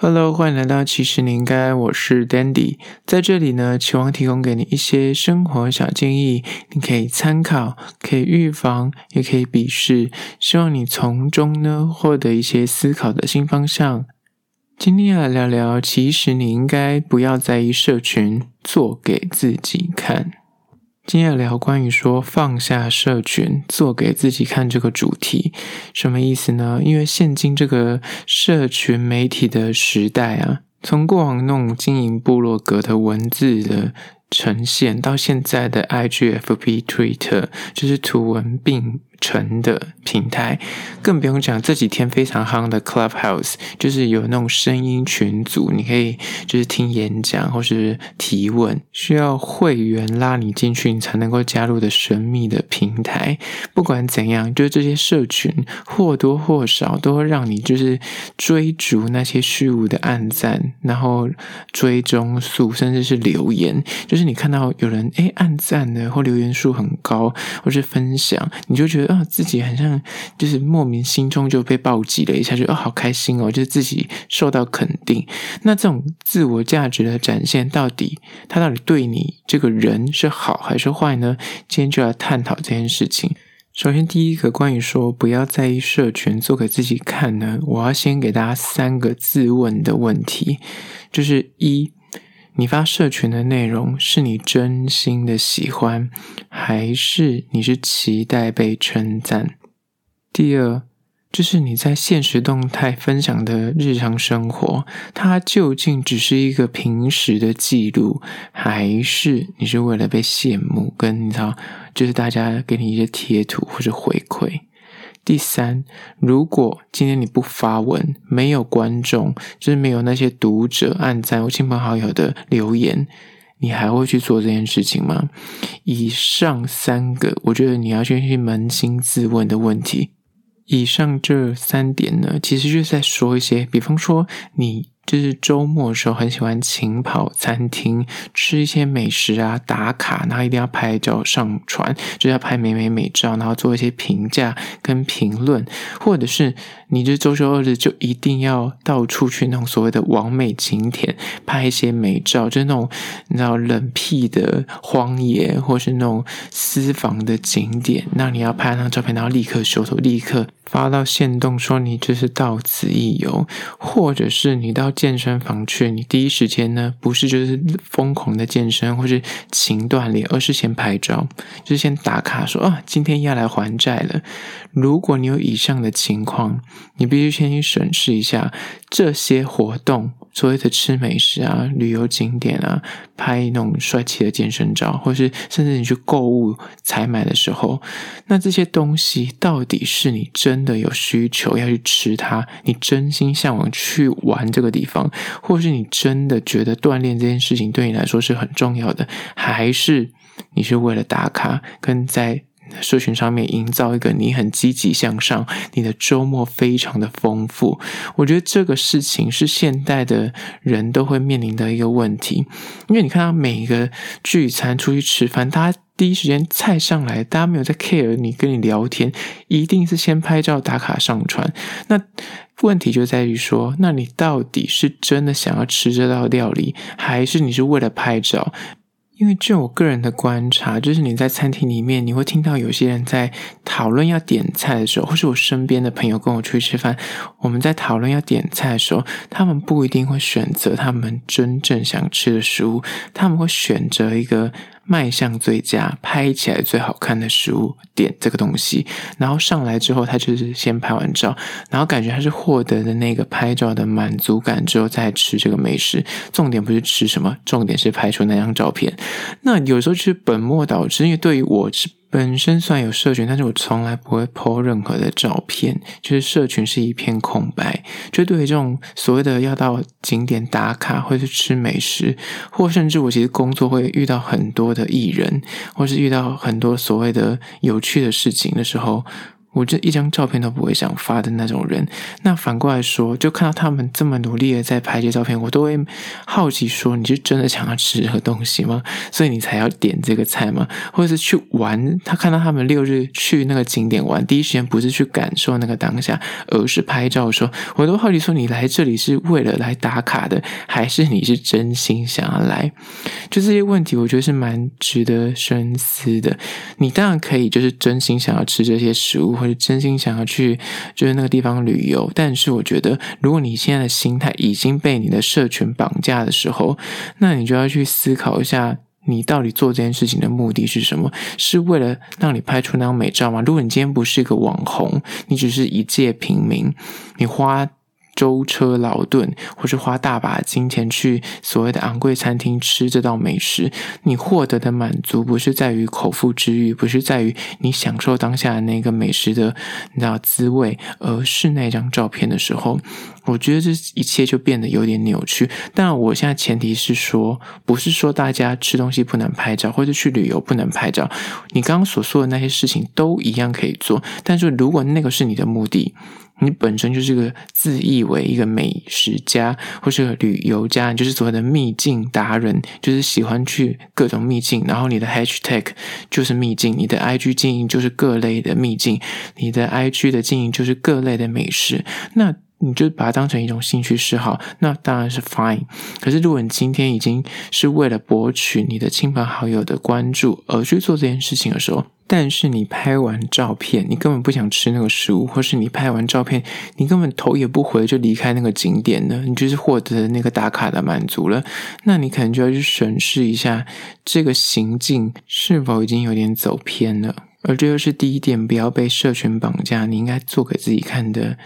Hello，欢迎来到其实你应该，我是 Dandy，在这里呢，期望提供给你一些生活小建议，你可以参考，可以预防，也可以鄙视，希望你从中呢获得一些思考的新方向。今天要来聊聊，其实你应该不要在意社群，做给自己看。今天聊关于说放下社群，做给自己看这个主题，什么意思呢？因为现今这个社群媒体的时代啊，从过往那种经营部落格的文字的呈现，到现在的 IG、FB、Twitter，就是图文并成的平台，更不用讲这几天非常夯的 Clubhouse，就是有那种声音群组，你可以就是听演讲或是提问，需要会员拉你进去，你才能够加入的神秘的平台。不管怎样，就是这些社群或多或少都会让你就是追逐那些虚无的暗赞，然后追踪数，甚至是留言，就是你看到有人诶暗赞的或留言数很高，或是分享，你就觉得。啊，自己好像就是莫名心中就被暴击了一下，就哦，好开心哦，就是自己受到肯定。那这种自我价值的展现，到底他到底对你这个人是好还是坏呢？今天就要探讨这件事情。首先，第一个关于说不要在意社群，做给自己看呢，我要先给大家三个自问的问题，就是一。你发社群的内容是你真心的喜欢，还是你是期待被称赞？第二，就是你在现实动态分享的日常生活，它究竟只是一个平时的记录，还是你是为了被羡慕，跟你知道，就是大家给你一些贴图或者回馈？第三，如果今天你不发文，没有观众，就是没有那些读者按赞或亲朋好友的留言，你还会去做这件事情吗？以上三个，我觉得你要先去扪心自问的问题。以上这三点呢，其实就是在说一些，比方说你。就是周末的时候很喜欢勤跑餐厅，吃一些美食啊，打卡，然后一定要拍照上传，就要拍美美美照，然后做一些评价跟评论，或者是你这周休二日就一定要到处去那种所谓的完美景点拍一些美照，就是那种你知道冷僻的荒野，或是那种私房的景点，那你要拍那张照片，然后立刻修图，立刻。发到线动说你这是到此一游，或者是你到健身房去，你第一时间呢不是就是疯狂的健身或是勤锻炼，而是先拍照，就是先打卡说啊，今天要来还债了。如果你有以上的情况，你必须先去审视一下这些活动。所谓的吃美食啊、旅游景点啊、拍那种帅气的健身照，或是甚至你去购物采买的时候，那这些东西到底是你真的有需求要去吃它，你真心向往去玩这个地方，或是你真的觉得锻炼这件事情对你来说是很重要的，还是你是为了打卡跟在社群上面营造一个你很积极向上，你的周末非常的丰富。我觉得这个事情是现代的人都会面临的一个问题，因为你看到每一个聚餐出去吃饭，大家第一时间菜上来，大家没有在 care 你跟你聊天，一定是先拍照打卡上传。那问题就在于说，那你到底是真的想要吃这道料理，还是你是为了拍照？因为就我个人的观察，就是你在餐厅里面，你会听到有些人在讨论要点菜的时候，或是我身边的朋友跟我出去吃饭，我们在讨论要点菜的时候，他们不一定会选择他们真正想吃的食物，他们会选择一个。卖相最佳、拍起来最好看的食物，点这个东西，然后上来之后，他就是先拍完照，然后感觉他是获得的那个拍照的满足感之后再吃这个美食。重点不是吃什么，重点是拍出那张照片。那有时候就是本末倒置，因为对于我是。本身算有社群，但是我从来不会 po 任何的照片，就是社群是一片空白。就对于这种所谓的要到景点打卡，或是吃美食，或甚至我其实工作会遇到很多的艺人，或是遇到很多所谓的有趣的事情的时候，我这一张照片都不会想发的那种人。那反过来说，就看到他们这么努力的在拍这些照片，我都会好奇说：你是真的想要吃这个东西吗？所以你才要点这个菜吗？或者是去玩？他看到他们六日去那个景点玩，第一时间不是去感受那个当下，而是拍照说。我都好奇说：你来这里是为了来打卡的，还是你是真心想要来？就这些问题，我觉得是蛮值得深思的。你当然可以就是真心想要吃这些食物，真心想要去就是那个地方旅游。但是我觉得，如果你现在的心态已经被你的社群绑架的时候，那你就要去思考一下，你到底做这件事情的目的是什么？是为了让你拍出那张美照吗？如果你今天不是一个网红，你只是一介平民，你花。舟车劳顿，或是花大把金钱去所谓的昂贵餐厅吃这道美食，你获得的满足不是在于口腹之欲，不是在于你享受当下的那个美食的你知道滋味，而是那张照片的时候，我觉得这一切就变得有点扭曲。但我现在前提是说，不是说大家吃东西不能拍照，或者去旅游不能拍照，你刚刚所说的那些事情都一样可以做。但是如果那个是你的目的，你本身就是个自以为一个美食家，或是个旅游家，你就是所谓的秘境达人，就是喜欢去各种秘境，然后你的 hashtag 就是秘境，你的 IG 经营就是各类的秘境，你的 IG 的经营就是各类的美食，那你就把它当成一种兴趣嗜好，那当然是 fine。可是如果你今天已经是为了博取你的亲朋好友的关注而去做这件事情的时候，但是你拍完照片，你根本不想吃那个食物，或是你拍完照片，你根本头也不回就离开那个景点了，你就是获得那个打卡的满足了。那你可能就要去审视一下这个行径是否已经有点走偏了。而这又是第一点，不要被社群绑架，你应该做给自己看的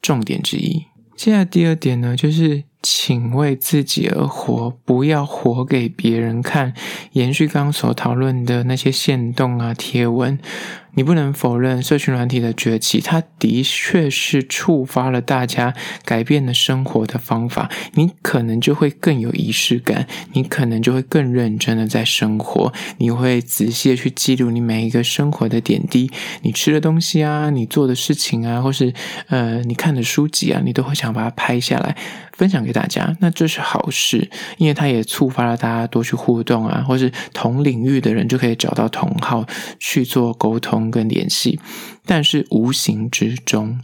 重点之一。现在第二点呢，就是。请为自己而活，不要活给别人看。延续刚刚所讨论的那些限动啊、贴文。你不能否认，社群软体的崛起，它的确是触发了大家改变了生活的方法。你可能就会更有仪式感，你可能就会更认真的在生活，你会仔细的去记录你每一个生活的点滴，你吃的东西啊，你做的事情啊，或是呃你看的书籍啊，你都会想把它拍下来，分享给大家。那这是好事，因为它也触发了大家多去互动啊，或是同领域的人就可以找到同好去做沟通。跟联系，但是无形之中，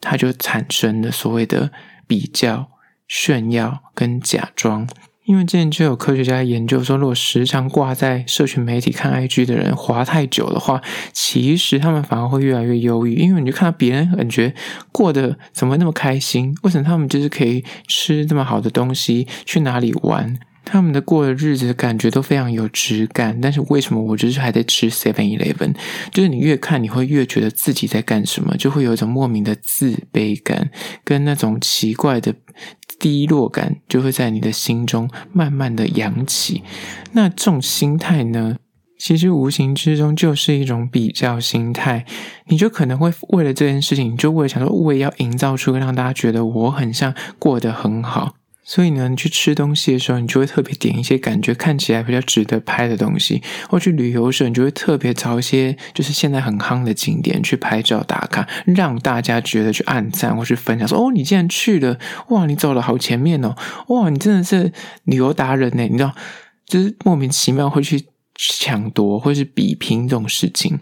它就产生了所谓的比较、炫耀跟假装。因为之前就有科学家研究说，如果时常挂在社群媒体看 IG 的人滑太久的话，其实他们反而会越来越忧郁。因为你就看到别人感觉过得怎么那么开心，为什么他们就是可以吃这么好的东西，去哪里玩？他们的过的日子感觉都非常有质感，但是为什么我就是还在吃 Seven Eleven？就是你越看，你会越觉得自己在干什么，就会有一种莫名的自卑感，跟那种奇怪的低落感，就会在你的心中慢慢的扬起。那这种心态呢，其实无形之中就是一种比较心态。你就可能会为了这件事情，你就为了想说，我也要营造出让大家觉得我很像过得很好。所以呢，你去吃东西的时候，你就会特别点一些感觉看起来比较值得拍的东西；或去旅游的时候，你就会特别找一些就是现在很夯的景点去拍照打卡，让大家觉得去按赞或去分享，说：“哦，你竟然去了！哇，你走了好前面哦！哇，你真的是旅游达人呢！”你知道，就是莫名其妙会去抢夺或是比拼这种事情。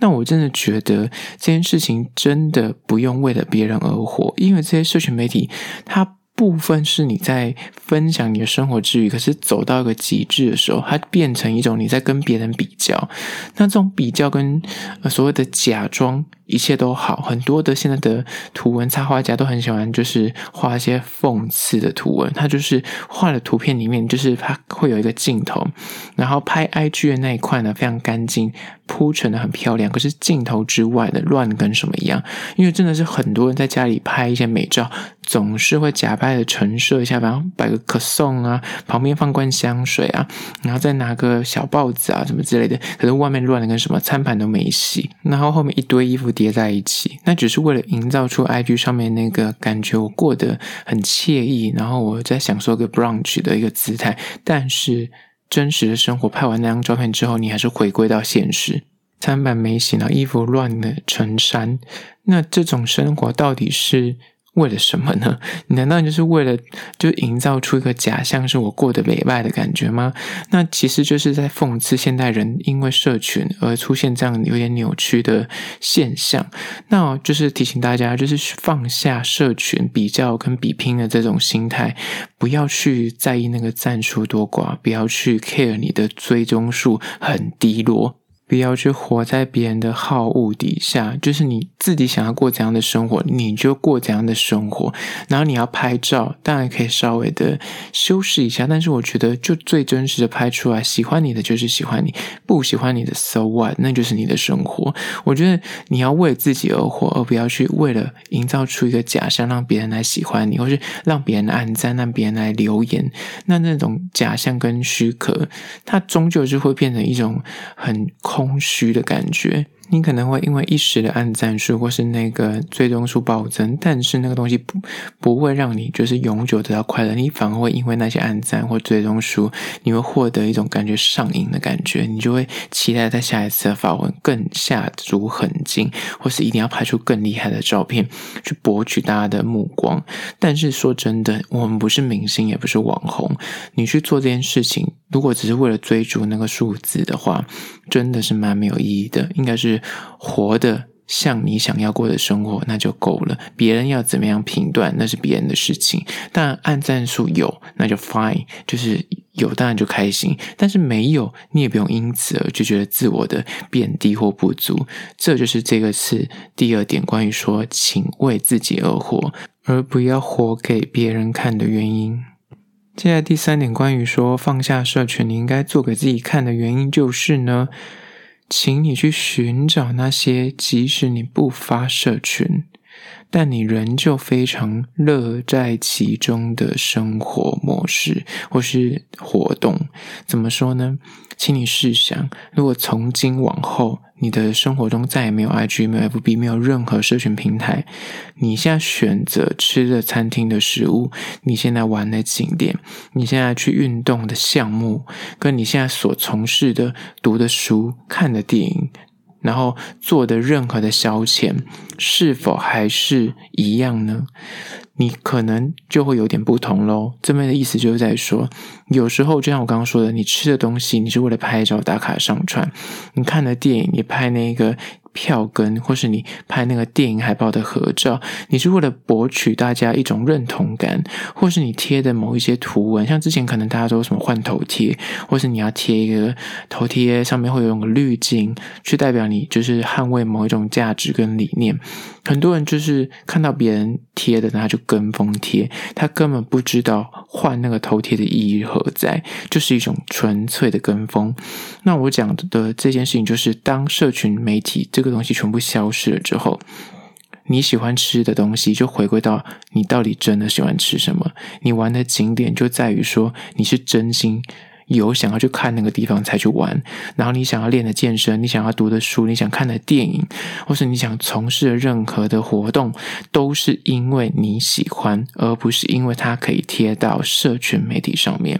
那我真的觉得这件事情真的不用为了别人而活，因为这些社群媒体它。部分是你在分享你的生活之余，可是走到一个极致的时候，它变成一种你在跟别人比较。那这种比较跟所谓的假装。一切都好，很多的现在的图文插画家都很喜欢，就是画一些讽刺的图文。他就是画的图片里面，就是他会有一个镜头，然后拍 IG 的那一块呢，非常干净，铺陈的很漂亮。可是镜头之外的乱跟什么一样？因为真的是很多人在家里拍一些美照，总是会假扮的陈设一下，然后摆个可颂啊，旁边放罐香水啊，然后再拿个小报纸啊什么之类的。可是外面乱的跟什么，餐盘都没洗，然后后面一堆衣服。叠在一起，那只是为了营造出 IG 上面那个感觉，我过得很惬意，然后我在享受个 brunch 的一个姿态。但是真实的生活拍完那张照片之后，你还是回归到现实。餐盘没洗，然后衣服乱的成山。那这种生活到底是为了什么呢？难道就是为了就营造出一个假象，是我过得美败的感觉吗？那其实就是在讽刺现代人因为社群而出现这样有点扭曲的现象。那就是提醒大家，就是放下社群比较跟比拼的这种心态，不要去在意那个赞数多寡，不要去 care 你的追踪数很低落。不要去活在别人的好恶底下，就是你自己想要过怎样的生活，你就过怎样的生活。然后你要拍照，当然可以稍微的修饰一下，但是我觉得就最真实的拍出来，喜欢你的就是喜欢你，不喜欢你的 so what，那就是你的生活。我觉得你要为自己而活，而不要去为了营造出一个假象，让别人来喜欢你，或是让别人按赞，让别人来留言。那那种假象跟虚壳，它终究是会变成一种很空虚的感觉。你可能会因为一时的按赞数或是那个最终数暴增，但是那个东西不不会让你就是永久得到快乐，你反而会因为那些按赞或最终数，你会获得一种感觉上瘾的感觉，你就会期待在下一次的发文更下足狠劲，或是一定要拍出更厉害的照片去博取大家的目光。但是说真的，我们不是明星，也不是网红，你去做这件事情，如果只是为了追逐那个数字的话，真的是蛮没有意义的，应该是。活得像你想要过的生活，那就够了。别人要怎么样评断，那是别人的事情。但按赞数有，那就 fine，就是有当然就开心。但是没有，你也不用因此而就觉得自我的贬低或不足。这就是这个是第二点，关于说，请为自己而活，而不要活给别人看的原因。接下来第三点，关于说放下社群，你应该做给自己看的原因就是呢。请你去寻找那些，即使你不发社群，但你仍旧非常乐在其中的生活模式或是活动。怎么说呢？请你试想，如果从今往后，你的生活中再也没有 IG、没有 FB、没有任何社群平台，你现在选择吃的餐厅的食物，你现在玩的景点，你现在去运动的项目，跟你现在所从事的、读的书、看的电影，然后做的任何的消遣，是否还是一样呢？你可能就会有点不同喽。这边的意思就是在说，有时候就像我刚刚说的，你吃的东西，你是为了拍照打卡上传；你看的电影，你拍那个。票根，或是你拍那个电影海报的合照，你是为了博取大家一种认同感，或是你贴的某一些图文，像之前可能大家都什么换头贴，或是你要贴一个头贴，上面会有个滤镜，去代表你就是捍卫某一种价值跟理念。很多人就是看到别人贴的，他就跟风贴，他根本不知道换那个头贴的意义何在，就是一种纯粹的跟风。那我讲的这件事情，就是当社群媒体这个东西全部消失了之后，你喜欢吃的东西就回归到你到底真的喜欢吃什么，你玩的景点就在于说你是真心。有想要去看那个地方才去玩，然后你想要练的健身，你想要读的书，你想看的电影，或是你想从事的任何的活动，都是因为你喜欢，而不是因为它可以贴到社群媒体上面。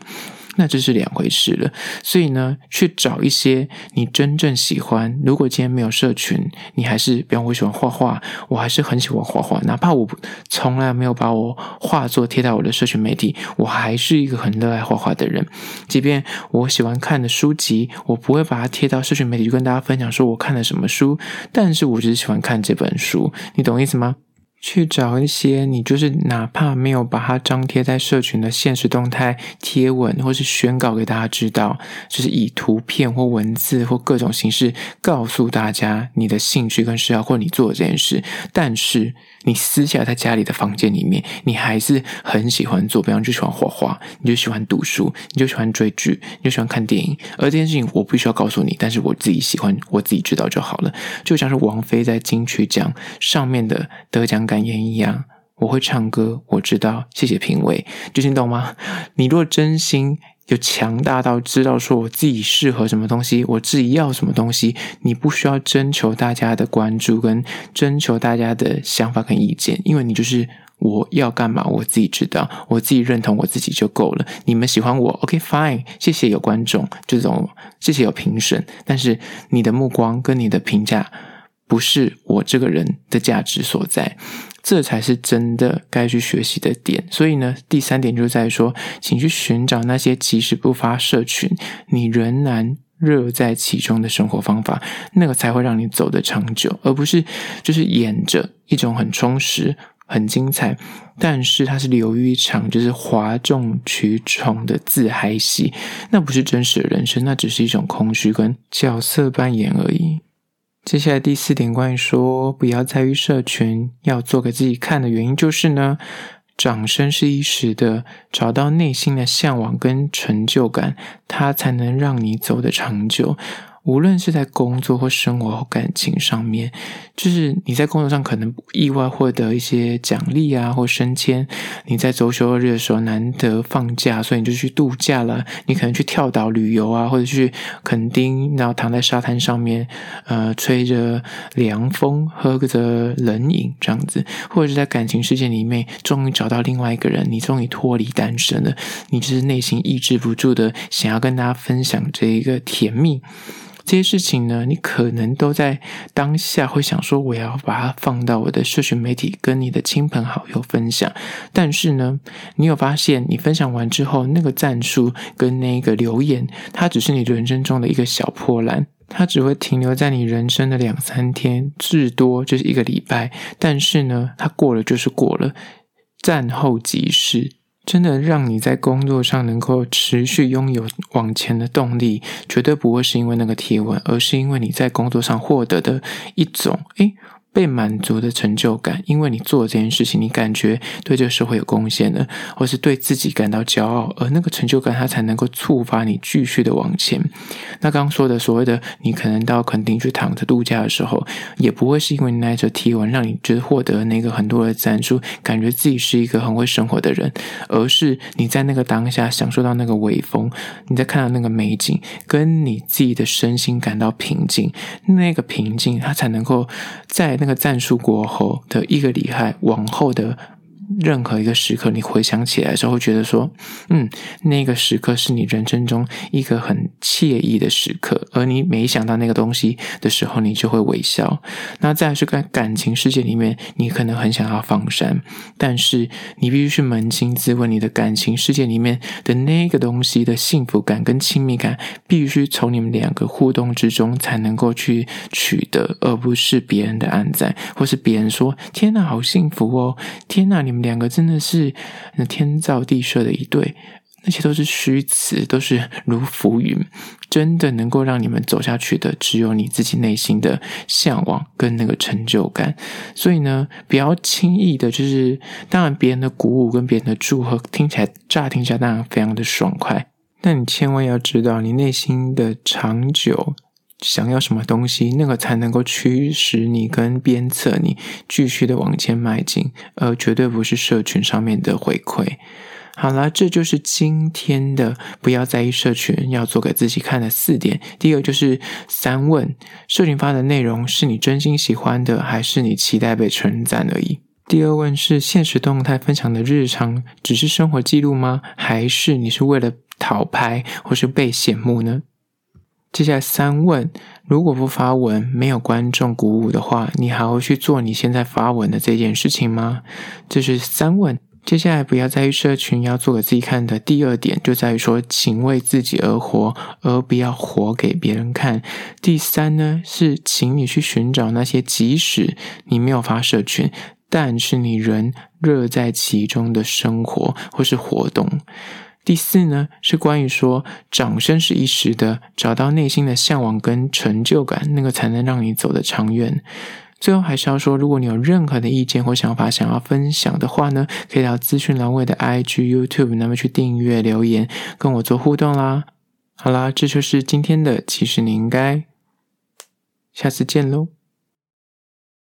那这是两回事了，所以呢，去找一些你真正喜欢。如果今天没有社群，你还是，比方我喜欢画画，我还是很喜欢画画，哪怕我从来没有把我画作贴到我的社群媒体，我还是一个很热爱画画的人。即便我喜欢看的书籍，我不会把它贴到社群媒体，就跟大家分享说我看了什么书，但是我只是喜欢看这本书，你懂意思吗？去找一些你就是哪怕没有把它张贴在社群的现实动态贴文，或是宣告给大家知道，就是以图片或文字或各种形式告诉大家你的兴趣跟嗜好，或你做的这件事，但是。你私下在家里的房间里面，你还是很喜欢做，比方就喜欢画画，你就喜欢读书，你就喜欢追剧，你就喜欢看电影。而这件事情我不需要告诉你，但是我自己喜欢，我自己知道就好了。就像是王菲在金曲奖上面的得奖感言一样，我会唱歌，我知道，谢谢评委，就是你懂吗？你若真心。有强大到知道说我自己适合什么东西，我自己要什么东西，你不需要征求大家的关注跟征求大家的想法跟意见，因为你就是我要干嘛，我自己知道，我自己认同我自己就够了。你们喜欢我，OK fine，谢谢有观众，这种谢谢有评审，但是你的目光跟你的评价不是我这个人的价值所在。这才是真的该去学习的点。所以呢，第三点就在于说，请去寻找那些即使不发社群，你仍然乐在其中的生活方法，那个才会让你走得长久，而不是就是演着一种很充实、很精彩，但是它是流于一场就是哗众取宠的自嗨戏，那不是真实的人生，那只是一种空虚跟角色扮演而已。接下来第四点，关于说不要在意社群，要做给自己看的原因，就是呢，掌声是一时的，找到内心的向往跟成就感，它才能让你走得长久。无论是在工作或生活或感情上面，就是你在工作上可能意外获得一些奖励啊，或升迁；你在周休二日的时候难得放假，所以你就去度假了。你可能去跳岛旅游啊，或者去垦丁，然后躺在沙滩上面，呃，吹着凉风，喝着冷饮这样子；或者是在感情世界里面，终于找到另外一个人，你终于脱离单身了，你就是内心抑制不住的想要跟大家分享这一个甜蜜。这些事情呢，你可能都在当下会想说，我要把它放到我的社群媒体，跟你的亲朋好友分享。但是呢，你有发现，你分享完之后，那个赞数跟那个留言，它只是你人生中的一个小破烂，它只会停留在你人生的两三天，至多就是一个礼拜。但是呢，它过了就是过了，战后即逝。真的让你在工作上能够持续拥有往前的动力，绝对不会是因为那个贴文，而是因为你在工作上获得的一种，诶被满足的成就感，因为你做这件事情，你感觉对这个社会有贡献了，或是对自己感到骄傲，而那个成就感，它才能够触发你继续的往前。那刚刚说的所谓的，你可能到垦丁去躺着度假的时候，也不会是因为你那则贴文让你觉得获得那个很多的赞助，感觉自己是一个很会生活的人，而是你在那个当下享受到那个微风，你在看到那个美景，跟你自己的身心感到平静，那个平静，它才能够在那。那个战术过后的一个厉害，往后的。任何一个时刻，你回想起来的时候，会觉得说，嗯，那个时刻是你人生中一个很惬意的时刻，而你每想到那个东西的时候，你就会微笑。那再来是在感情世界里面，你可能很想要放山，但是你必须去扪心自问，你的感情世界里面的那个东西的幸福感跟亲密感，必须从你们两个互动之中才能够去取得，而不是别人的按赞，或是别人说，天哪，好幸福哦，天哪，你们。两个真的是那天造地设的一对，那些都是虚词，都是如浮云。真的能够让你们走下去的，只有你自己内心的向往跟那个成就感。所以呢，不要轻易的，就是当然别人的鼓舞跟别人的祝贺，听起来乍听起来当然非常的爽快，但你千万要知道，你内心的长久。想要什么东西，那个才能够驱使你跟鞭策你继续的往前迈进，而绝对不是社群上面的回馈。好啦，这就是今天的不要在意社群，要做给自己看的四点。第一个就是三问：社群发的内容是你真心喜欢的，还是你期待被称赞而已？第二问是现实动态分享的日常只是生活记录吗？还是你是为了讨拍或是被羡慕呢？接下来三问：如果不发文，没有观众鼓舞的话，你还会去做你现在发文的这件事情吗？这是三问。接下来不要在意社群，要做给自己看的第二点，就在于说，请为自己而活，而不要活给别人看。第三呢，是请你去寻找那些即使你没有发社群，但是你仍乐在其中的生活或是活动。第四呢，是关于说掌声是一时的，找到内心的向往跟成就感，那个才能让你走得长远。最后还是要说，如果你有任何的意见或想法想要分享的话呢，可以到资讯栏位的 IG、YouTube 那边去订阅留言，跟我做互动啦。好啦，这就是今天的，其实你应该下次见喽。